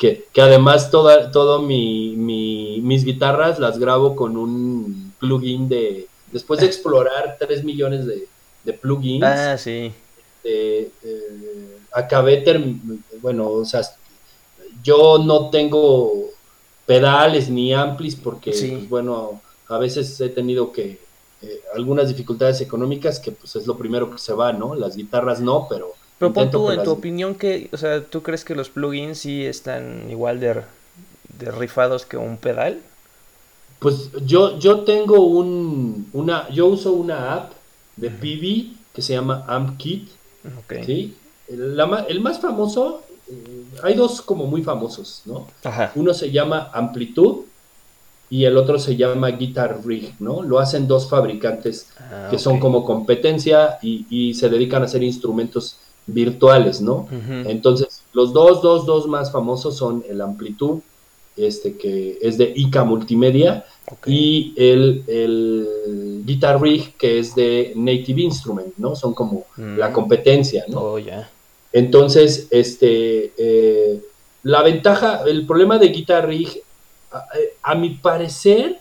que, que además toda, todo mi, mi, mis guitarras las grabo con un plugin de, después de explorar 3 millones de, de plugins, Ah, sí. eh, eh, acabé, bueno, o sea, yo no tengo pedales ni amplis porque, Sí. pues, bueno, a veces he tenido que, eh, algunas dificultades económicas que pues es lo primero que se va, ¿no? Las guitarras no, pero... Pero pon tú, en las- tu opinión, que, o sea, ¿tú crees que los plugins sí están igual de, de rifados que un pedal? Pues yo, yo tengo un, una, yo uso una app de PV que se llama AmpKit, Ok. ¿sí? El, la el más famoso, eh, hay dos como muy famosos, ¿no? Ajá. Uno se llama Amplitud y el otro se llama Guitar Rig, ¿no? Lo hacen dos fabricantes Ah, que son como competencia y, y se dedican a hacer instrumentos virtuales, ¿no? Entonces, los dos, dos, dos más famosos son el Amplitud, este que es de ICA Multimedia, y el, el Guitar Rig, que es de Native Instrument, ¿no? Son como Mm. la competencia, ¿no? Oh, ya. Entonces, este, eh, la ventaja, el problema de Guitar Rig, a, a mi parecer,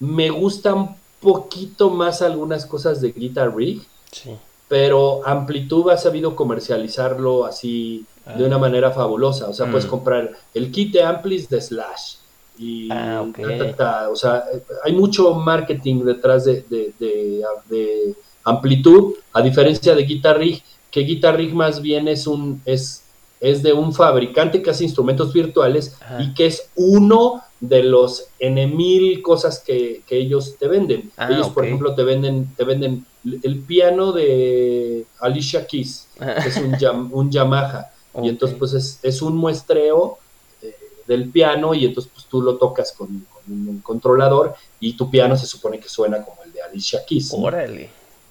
me gustan poquito más algunas cosas de Guitar Rig, Sí. Pero Amplitud ha sabido comercializarlo así de Ah. una manera fabulosa. O sea, puedes Mm. comprar el kit de amplis de Slash. Y Ah, ok. ta, ta, ta. O sea, hay mucho marketing detrás de, de, de- de Amplitud, a diferencia de Guitar Rig, que Guitar Rig más bien es un es, es de un fabricante que hace instrumentos virtuales Ajá. y que es uno de los N mil cosas que, que ellos te venden. Ah, ellos, por ejemplo, te venden, te venden el piano de Alicia Keys, que es un, un Yamaha. Y entonces, pues es, es un muestreo eh, del piano y entonces pues tú lo tocas con, con un controlador y tu piano se supone que suena como el de Alicia Keys. ¿no? Órale.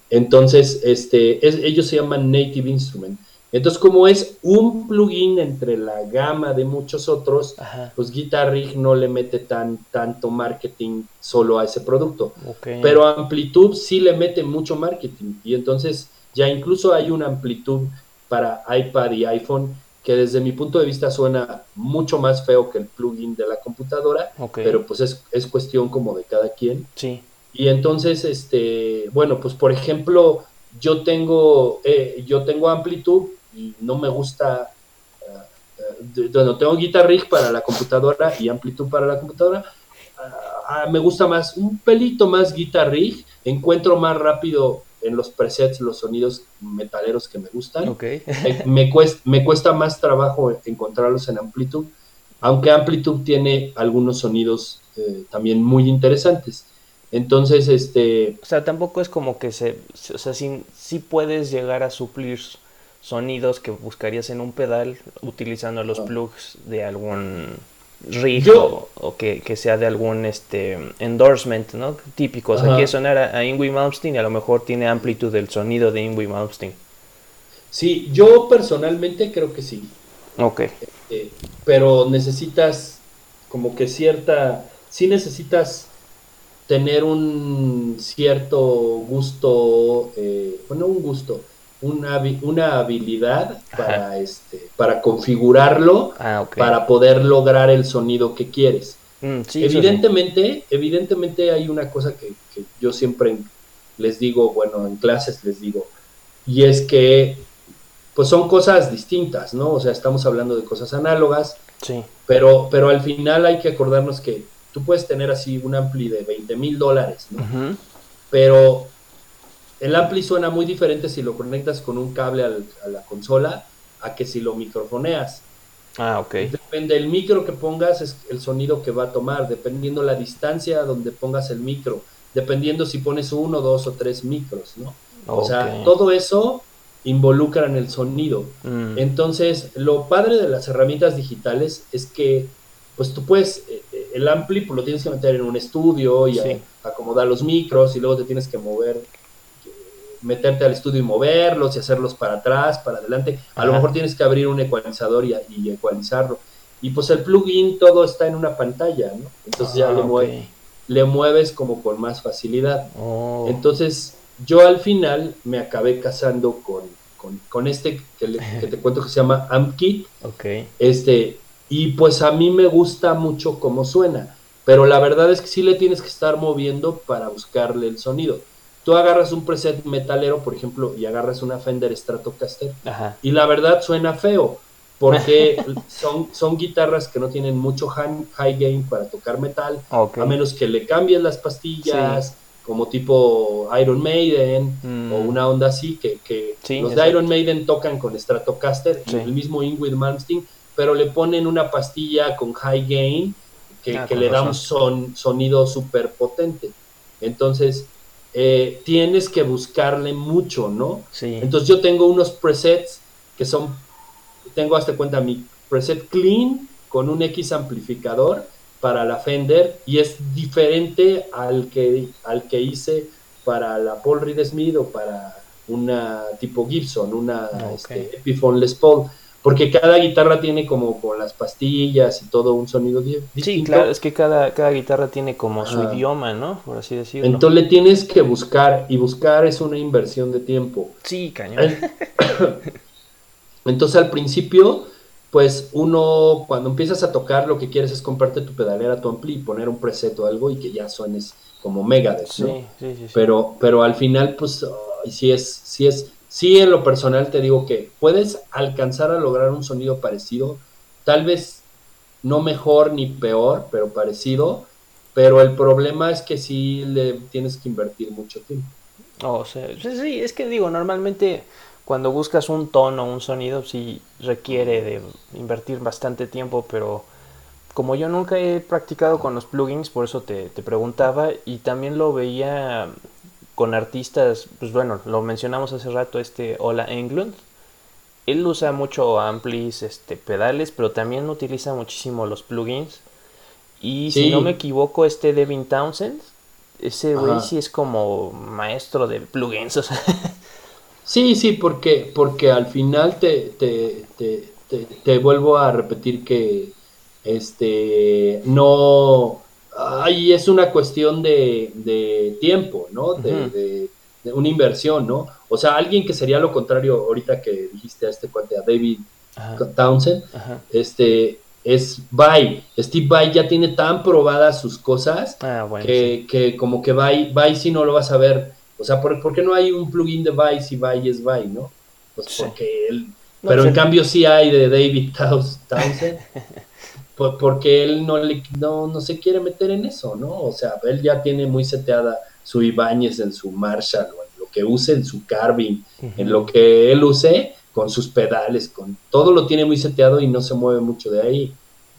Entonces, este, es- ellos se llaman Native Instrument. Entonces, como es un plugin entre la gama de muchos otros, Ajá. pues Guitar Rig no le mete tan, tanto marketing solo a ese producto. Pero Amplitud sí le mete mucho marketing. Y entonces ya incluso hay una Amplitud para iPad y iPhone que desde mi punto de vista suena mucho más feo que el plugin de la computadora, pero pues es, es cuestión como de cada quien. Sí. Y entonces, este, bueno, pues por ejemplo, yo tengo, eh, yo tengo Amplitud y no me gusta, eh, eh, bueno, tengo Guitar Rig para la computadora y Amplitud para la computadora. Ah, ah, me gusta más, un pelito más Guitar Rig, encuentro más rápido en los presets los sonidos metaleros que me gustan. Ok. Eh, me, cuesta, me cuesta más trabajo encontrarlos en Amplitud, aunque Amplitud tiene algunos sonidos eh, también muy interesantes. Entonces, este, O sea, tampoco es como que se, o sea, sí, sí puedes llegar a suplir sonidos que buscarías en un pedal utilizando los Ah. plugs de algún rig Yo- o, o que, que sea de algún este endorsement, ¿no? Típico. O sea, Ajá. quiere sonar a, a Ingrid Malmsteen y a lo mejor tiene amplitud del sonido de Ingrid Malmsteen. sí, yo personalmente creo que sí, Ok. eh, pero necesitas como que cierta, sí necesitas tener un cierto gusto, eh, bueno, un gusto, una, una habilidad para, este, para configurarlo Ah, para poder lograr el sonido que quieres. Mm, sí, eso sí. evidentemente, evidentemente hay una cosa que, que yo siempre les digo, bueno, en clases les digo, y es que pues son cosas distintas, ¿no? O sea, estamos hablando de cosas análogas, Sí. pero, pero al final hay que acordarnos que tú puedes tener así un ampli de 20 mil dólares, ¿no? Pero el ampli suena muy diferente si lo conectas con un cable al- a la consola a que si lo microfoneas. Ah, ok. Depende del micro que pongas, es el sonido que va a tomar, dependiendo la distancia donde pongas el micro, dependiendo si pones uno, dos o tres micros, ¿no? O sea, todo eso involucra en el sonido. Mm, Entonces, lo padre de las herramientas digitales es que, pues tú puedes, eh, eh, el ampli pues, lo tienes que meter en un estudio y a- acomodar los micros y luego te tienes que mover, meterte al estudio y moverlos y hacerlos para atrás, para adelante. A lo mejor tienes que abrir un ecualizador y, y ecualizarlo. Y pues el plugin todo está en una pantalla, ¿no? Entonces ya ah, le, mueves como con más facilidad. Oh, Entonces, yo al final me acabé casando con, con, con este que, le- que te cuento que se llama AmpKit. Este, y pues a mí me gusta mucho cómo suena, pero la verdad es que sí le tienes que estar moviendo para buscarle el sonido. Tú agarras un preset metalero, por ejemplo, y agarras una Fender Stratocaster, y la verdad suena feo, porque son, son guitarras que no tienen mucho high gain para tocar metal, a menos que le cambies las pastillas, como tipo Iron Maiden mm. o una onda así, que, que los de Iron Maiden tocan con Stratocaster y el mismo Ingrid Malmsteen, pero le ponen una pastilla con high gain que, ah, le da un son, sonido súper potente. Entonces, eh, tienes que buscarle mucho, ¿no? Entonces yo tengo unos presets que son, tengo hasta cuenta mi preset clean con un X amplificador para la Fender y es diferente al que, al que hice para la Paul Reed Smith o para una tipo Gibson, una este, Epiphone Les Paul, porque cada guitarra tiene como con las pastillas y todo un sonido distinto. Sí, claro, es que cada, cada guitarra tiene como su idioma, ¿no? Por así decirlo. Entonces le tienes que buscar y buscar es una inversión de tiempo. Sí, cañón. Entonces al principio pues uno cuando empiezas a tocar lo que quieres es comprarte tu pedalera, tu ampli y poner un preset o algo y que ya suenes como Megadeth, ¿no? Sí, sí, sí, pero, pero al final, pues, sí es, sí es, sí en lo personal te digo que puedes alcanzar a lograr un sonido parecido, tal vez no mejor ni peor, pero parecido, pero el problema es que sí le tienes que invertir mucho tiempo. Oh, sí, sí, es que digo, normalmente cuando buscas un tono, un sonido, sí requiere de invertir bastante tiempo, pero como yo nunca he practicado con los plugins, por eso te, preguntaba, y también lo veía con artistas, pues bueno, lo mencionamos hace rato, este Ola Englund, él usa mucho amplis, este, pedales, pero también utiliza muchísimo los plugins. Y si no me equivoco, este Devin Townsend, ese güey sí es como maestro de plugins. O sea, Sí, sí, porque, porque al final te, te, te, te, vuelvo a repetir que este no ahí es una cuestión de, de tiempo, ¿no? De, de, una inversión, ¿no? O sea, alguien que sería lo contrario, ahorita que dijiste a este cuate, a David Townsend, este es Bye. Steve Vai ya tiene tan probadas sus cosas ah, que, que, como que Vai, Vai sí no lo vas a ver o sea, ¿por, qué no hay un plugin de Vice y Vice es Vice, no? Pues porque él... pero en cambio sí hay de David Townsend. porque él no, le, no, no se quiere meter en eso, ¿no? O sea, él ya tiene muy seteada su Ibáñez en su Marshall, o en lo que use en su Carving, en lo que él use con sus pedales, con todo lo tiene muy seteado y no se mueve mucho de ahí.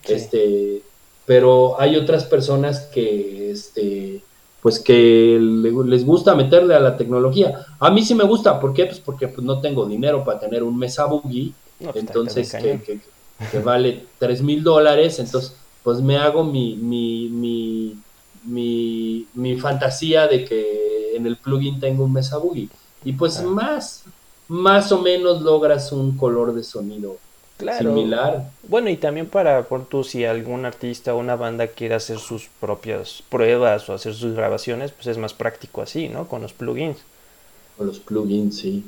Este, pero hay otras personas que este pues que les gusta meterle a la tecnología. A mí sí me gusta, ¿por qué? Pues porque pues, no tengo dinero para tener un Mesa Boogie, pues, entonces que, vale 3 mil dólares, entonces pues me hago mi, mi, mi, mi, fantasía de que en el plugin tengo un Mesa Boogie. Y pues más, más o menos logras un color de sonido claro. similar. Bueno, y también para, por tú, si algún artista o una banda quiere hacer sus propias pruebas o hacer sus grabaciones, pues es más práctico así, ¿no? Con los plugins. Con los plugins, sí.